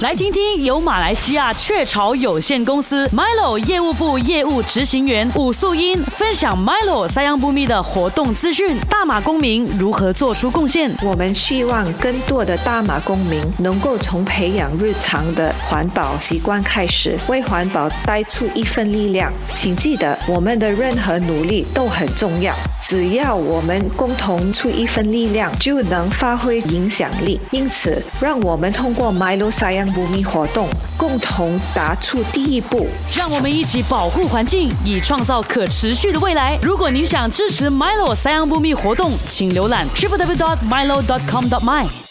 来听听由马来西亚雀巢有限公司 Milo 业务部业务执行员武素英分享 Milo 三样不密的活动资讯，大马公民如何做出贡献。我们希望更多的大马公民能够从培养日常的环保习惯开始，为环保带出一份力量。请记得，我们的任何努力都很重要，只要我们共同出一份力量，就能发挥影响力。因此，让我们通过 Milo 三样不灭活动，共同踏出第一步。让我们一起保护环境，以创造可持续的未来。如果您想支持 Milo 三羊不密活动，请浏览 www.milo.com.my。